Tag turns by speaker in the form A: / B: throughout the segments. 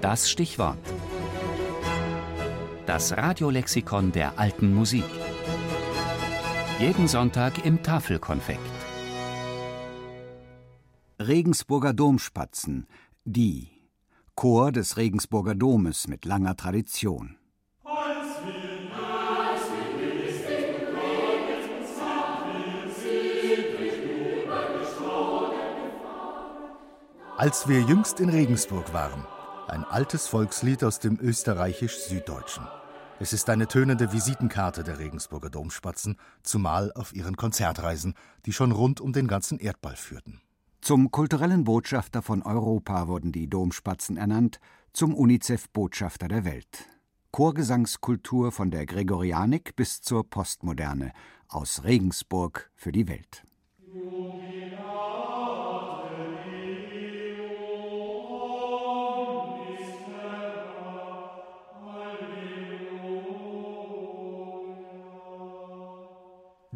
A: Das Stichwort. Das Radiolexikon der alten Musik. Jeden Sonntag im Tafelkonfekt.
B: Regensburger Domspatzen, die Chor des Regensburger Domes mit langer Tradition.
C: Als wir jüngst in Regensburg waren. Ein altes Volkslied aus dem österreichisch-süddeutschen. Es ist eine tönende Visitenkarte der Regensburger Domspatzen, zumal auf ihren Konzertreisen, die schon rund um den ganzen Erdball führten.
B: Zum kulturellen Botschafter von Europa wurden die Domspatzen ernannt, zum UNICEF-Botschafter der Welt. Chorgesangskultur von der Gregorianik bis zur Postmoderne, aus Regensburg für die Welt.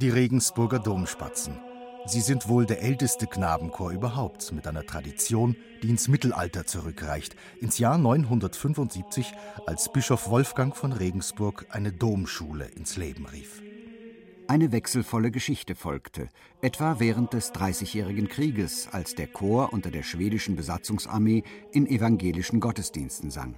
C: Die Regensburger Domspatzen. Sie sind wohl der älteste Knabenchor überhaupt, mit einer Tradition, die ins Mittelalter zurückreicht, ins Jahr 975, als Bischof Wolfgang von Regensburg eine Domschule ins Leben rief.
B: Eine wechselvolle Geschichte folgte, etwa während des Dreißigjährigen Krieges, als der Chor unter der schwedischen Besatzungsarmee in evangelischen Gottesdiensten sang.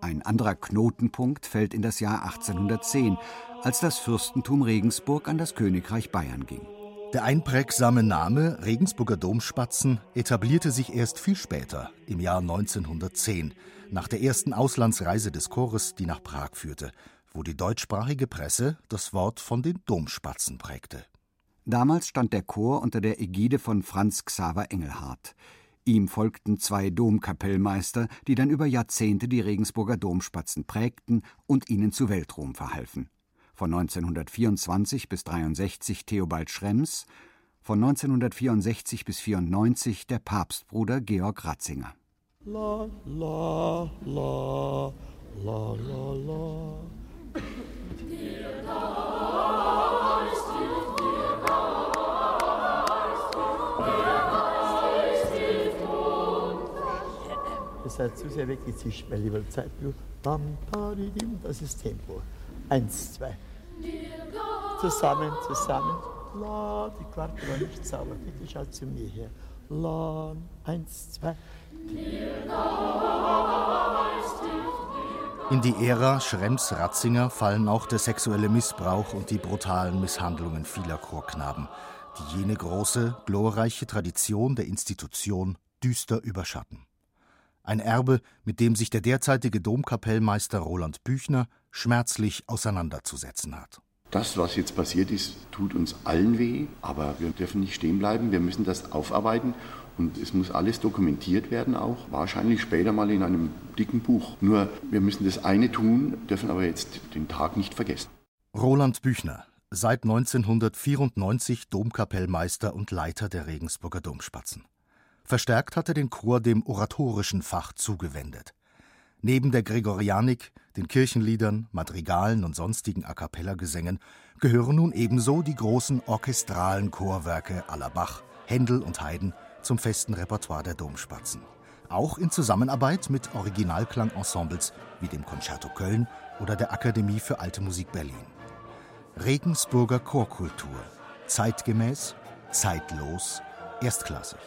B: Ein anderer Knotenpunkt fällt in das Jahr 1810, als das Fürstentum Regensburg an das Königreich Bayern ging.
C: Der einprägsame Name Regensburger Domspatzen etablierte sich erst viel später, im Jahr 1910, nach der ersten Auslandsreise des Chores, die nach Prag führte, wo die deutschsprachige Presse das Wort von den Domspatzen prägte.
B: Damals stand der Chor unter der Ägide von Franz Xaver Engelhardt. Ihm folgten zwei Domkapellmeister, die dann über Jahrzehnte die Regensburger Domspatzen prägten und ihnen zu Weltruhm verhalfen von 1924 bis 63 Theobald Schrems, von 1964 bis 94 der Papstbruder Georg Ratzinger. La, la, la, la, la, la.
D: Ihr seid zu sehr weggezischt, mein lieber Zeitblut. Das ist Tempo. Eins, zwei. Zusammen, zusammen. La, die Quarte war nicht sauber. Bitte schaut zu mir her. La, eins, zwei.
C: In die Ära Schrems-Ratzinger fallen auch der sexuelle Missbrauch und die brutalen Misshandlungen vieler Chorknaben, die jene große, glorreiche Tradition der Institution düster überschatten. Ein Erbe, mit dem sich der derzeitige Domkapellmeister Roland Büchner schmerzlich auseinanderzusetzen hat.
E: Das, was jetzt passiert ist, tut uns allen weh, aber wir dürfen nicht stehen bleiben. Wir müssen das aufarbeiten und es muss alles dokumentiert werden, auch wahrscheinlich später mal in einem dicken Buch. Nur wir müssen das eine tun, dürfen aber jetzt den Tag nicht vergessen.
C: Roland Büchner, seit 1994 Domkapellmeister und Leiter der Regensburger Domspatzen. Verstärkt hat er den Chor dem oratorischen Fach zugewendet. Neben der Gregorianik, den Kirchenliedern, Madrigalen und sonstigen A cappella-Gesängen gehören nun ebenso die großen orchestralen Chorwerke aller Bach, Händel und Haydn zum festen Repertoire der Domspatzen. Auch in Zusammenarbeit mit Originalklangensembles wie dem Concerto Köln oder der Akademie für Alte Musik Berlin. Regensburger Chorkultur. Zeitgemäß, zeitlos, erstklassig.